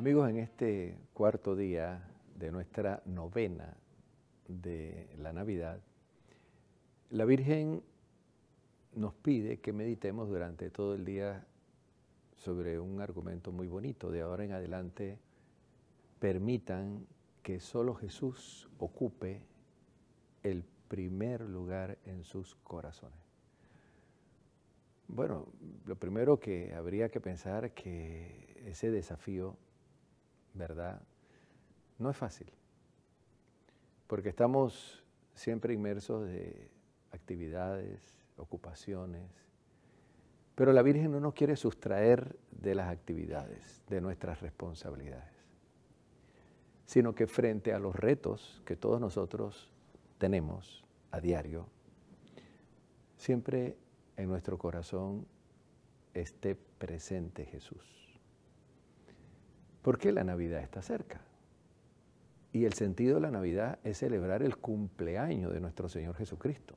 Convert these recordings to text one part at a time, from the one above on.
Amigos, en este cuarto día de nuestra novena de la Navidad, la Virgen nos pide que meditemos durante todo el día sobre un argumento muy bonito. De ahora en adelante, permitan que solo Jesús ocupe el primer lugar en sus corazones. Bueno, lo primero que habría que pensar que ese desafío, ¿verdad? No es fácil, porque estamos siempre inmersos de actividades, ocupaciones, pero la Virgen no nos quiere sustraer de las actividades, de nuestras responsabilidades, sino que frente a los retos que todos nosotros tenemos a diario, siempre en nuestro corazón esté presente Jesús. Porque la Navidad está cerca. Y el sentido de la Navidad es celebrar el cumpleaños de nuestro Señor Jesucristo.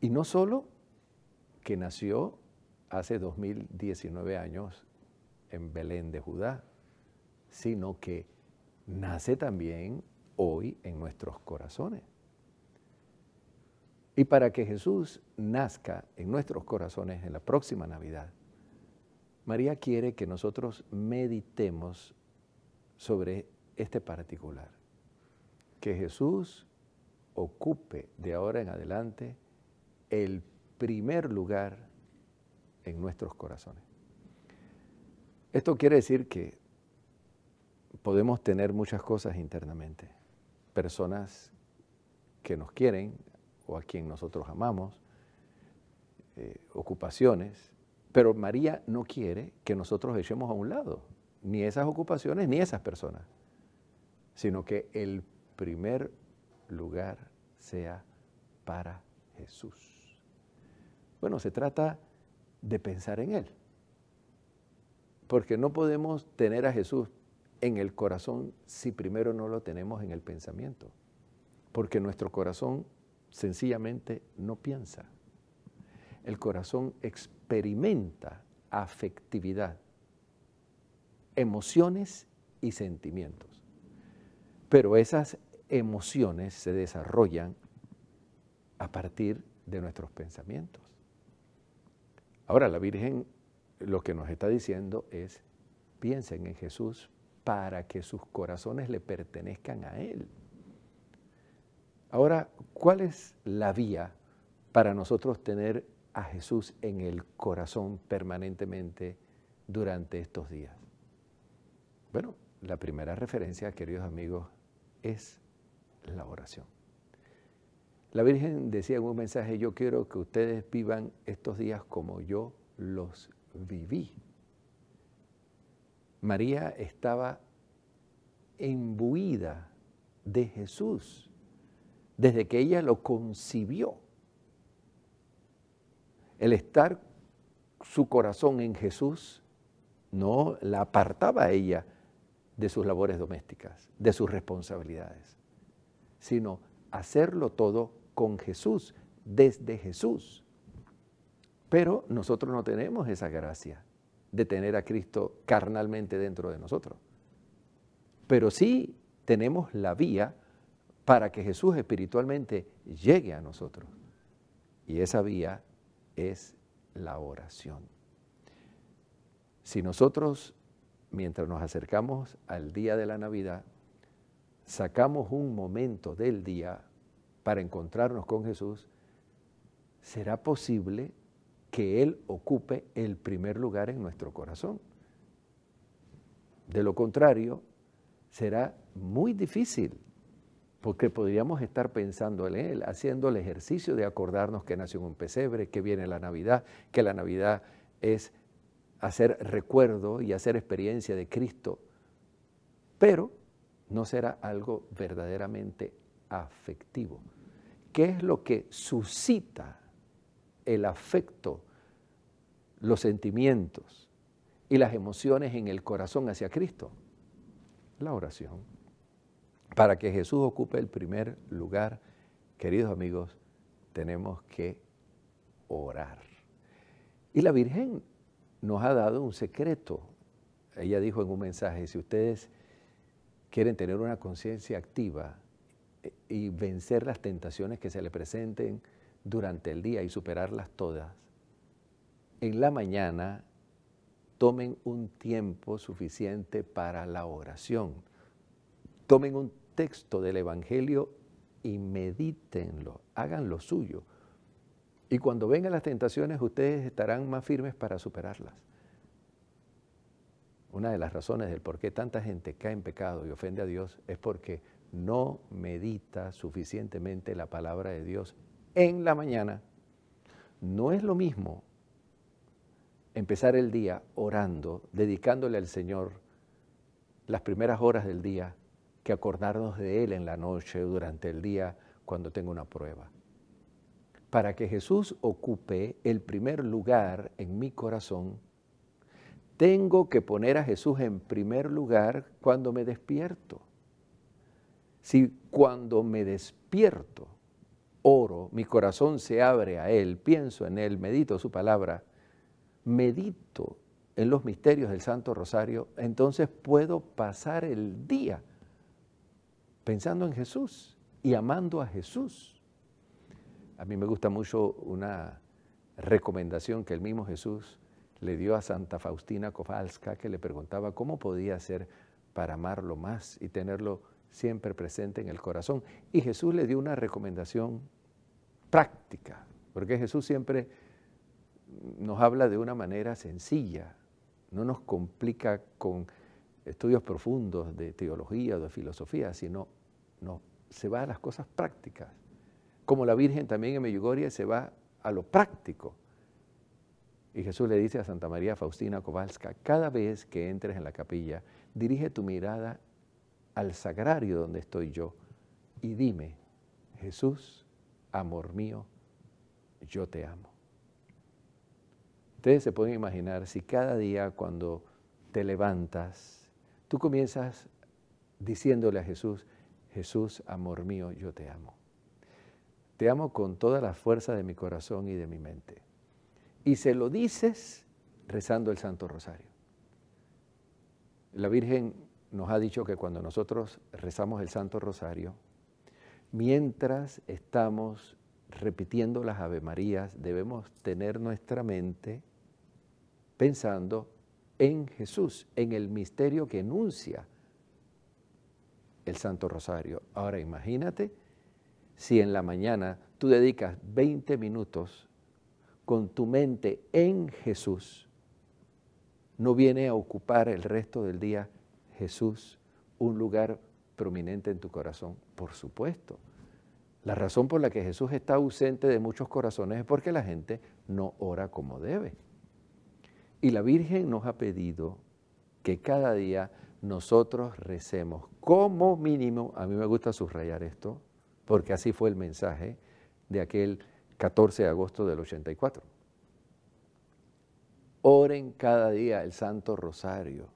Y no solo que nació hace 2019 años en Belén de Judá, sino que nace también hoy en nuestros corazones. Y para que Jesús nazca en nuestros corazones en la próxima Navidad, María quiere que nosotros meditemos sobre este particular, que Jesús ocupe de ahora en adelante el primer lugar en nuestros corazones. Esto quiere decir que podemos tener muchas cosas internamente, personas que nos quieren o a quien nosotros amamos, eh, ocupaciones, pero María no quiere que nosotros echemos a un lado ni esas ocupaciones ni esas personas, sino que el primer lugar sea para Jesús. Bueno, se trata de pensar en Él. Porque no podemos tener a Jesús en el corazón si primero no lo tenemos en el pensamiento. Porque nuestro corazón sencillamente no piensa. El corazón experimenta afectividad, emociones y sentimientos. Pero esas emociones se desarrollan a partir de nuestros pensamientos. Ahora, la Virgen lo que nos está diciendo es, piensen en Jesús para que sus corazones le pertenezcan a Él. Ahora, ¿cuál es la vía para nosotros tener a Jesús en el corazón permanentemente durante estos días? Bueno, la primera referencia, queridos amigos, es la oración. La Virgen decía en un mensaje, yo quiero que ustedes vivan estos días como yo los viví. María estaba imbuida de Jesús desde que ella lo concibió. El estar su corazón en Jesús no la apartaba a ella de sus labores domésticas, de sus responsabilidades, sino hacerlo todo con Jesús, desde Jesús. Pero nosotros no tenemos esa gracia de tener a Cristo carnalmente dentro de nosotros. Pero sí tenemos la vía para que Jesús espiritualmente llegue a nosotros. Y esa vía es la oración. Si nosotros, mientras nos acercamos al día de la Navidad, sacamos un momento del día para encontrarnos con Jesús, será posible que Él ocupe el primer lugar en nuestro corazón. De lo contrario, será muy difícil, porque podríamos estar pensando en Él, haciendo el ejercicio de acordarnos que nació en un pesebre, que viene la Navidad, que la Navidad es hacer recuerdo y hacer experiencia de Cristo, pero no será algo verdaderamente afectivo. ¿Qué es lo que suscita el afecto, los sentimientos y las emociones en el corazón hacia Cristo? La oración. Para que Jesús ocupe el primer lugar, queridos amigos, tenemos que orar. Y la Virgen nos ha dado un secreto ella dijo en un mensaje, si ustedes quieren tener una conciencia activa y vencer las tentaciones que se le presenten durante el día y superarlas todas, en la mañana tomen un tiempo suficiente para la oración. Tomen un texto del Evangelio y medítenlo, hagan lo suyo. Y cuando vengan las tentaciones, ustedes estarán más firmes para superarlas. Una de las razones del por qué tanta gente cae en pecado y ofende a Dios es porque no medita suficientemente la palabra de Dios en la mañana. No es lo mismo empezar el día orando, dedicándole al Señor las primeras horas del día, que acordarnos de Él en la noche durante el día cuando tengo una prueba. Para que Jesús ocupe el primer lugar en mi corazón, tengo que poner a Jesús en primer lugar cuando me despierto. Si cuando me despierto oro, mi corazón se abre a Él, pienso en Él, medito su palabra, medito en los misterios del Santo Rosario, entonces puedo pasar el día pensando en Jesús y amando a Jesús. A mí me gusta mucho una recomendación que el mismo Jesús le dio a Santa Faustina Kowalska, que le preguntaba cómo podía hacer para amarlo más y tenerlo siempre presente en el corazón. Y Jesús le dio una recomendación práctica, porque Jesús siempre nos habla de una manera sencilla, no nos complica con estudios profundos de teología o de filosofía, sino no, se va a las cosas prácticas. Como la Virgen también en Medjugorje se va a lo práctico. Y Jesús le dice a Santa María Faustina Kowalska, cada vez que entres en la capilla, dirige tu mirada al sagrario donde estoy yo y dime, Jesús, amor mío, yo te amo. Ustedes se pueden imaginar si cada día cuando te levantas, tú comienzas diciéndole a Jesús, Jesús, amor mío, yo te amo. Te amo con toda la fuerza de mi corazón y de mi mente y se lo dices rezando el Santo Rosario. La Virgen nos ha dicho que cuando nosotros rezamos el Santo Rosario, mientras estamos repitiendo las Ave Marías, debemos tener nuestra mente pensando en Jesús, en el misterio que enuncia el Santo Rosario. Ahora imagínate si en la mañana tú dedicas 20 minutos con tu mente en Jesús, no viene a ocupar el resto del día Jesús un lugar prominente en tu corazón. Por supuesto. La razón por la que Jesús está ausente de muchos corazones es porque la gente no ora como debe. Y la Virgen nos ha pedido que cada día nosotros recemos como mínimo, a mí me gusta subrayar esto, porque así fue el mensaje de aquel 14 de agosto del 84. Oren cada día el Santo Rosario,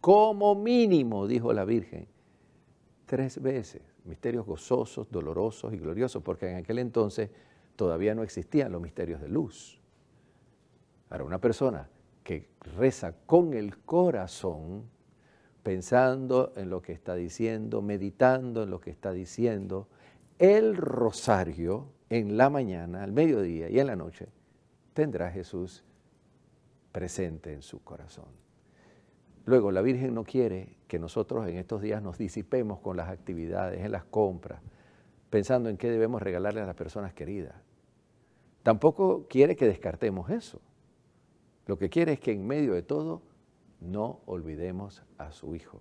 como mínimo, dijo la Virgen, tres veces, misterios gozosos, dolorosos y gloriosos, porque en aquel entonces todavía no existían los misterios de luz. Para una persona que reza con el corazón, pensando en lo que está diciendo, meditando en lo que está diciendo, el rosario en la mañana, al mediodía y en la noche, tendrá Jesús presente en su corazón. Luego, la Virgen no quiere que nosotros en estos días nos disipemos con las actividades, en las compras, pensando en qué debemos regalarle a las personas queridas. Tampoco quiere que descartemos eso. Lo que quiere es que en medio de todo no olvidemos a su Hijo.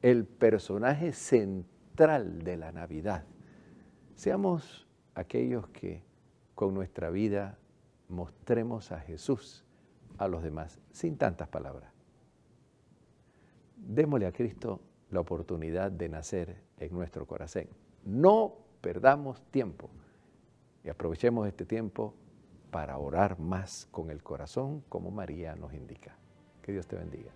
El personaje central de la Navidad Seamos aquellos que con nuestra vida mostremos a Jesús a los demás, sin tantas palabras. Démosle a Cristo la oportunidad de nacer en nuestro corazón. No perdamos tiempo y aprovechemos este tiempo para orar más con el corazón como María nos indica. Que Dios te bendiga.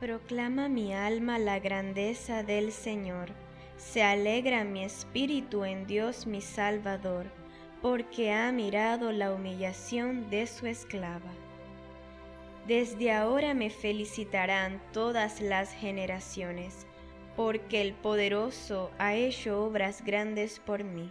Proclama mi alma la grandeza del Señor se alegra mi espíritu en Dios mi Salvador, porque ha mirado la humillación de su esclava. Desde ahora me felicitarán todas las generaciones, porque el poderoso ha hecho obras grandes por mí.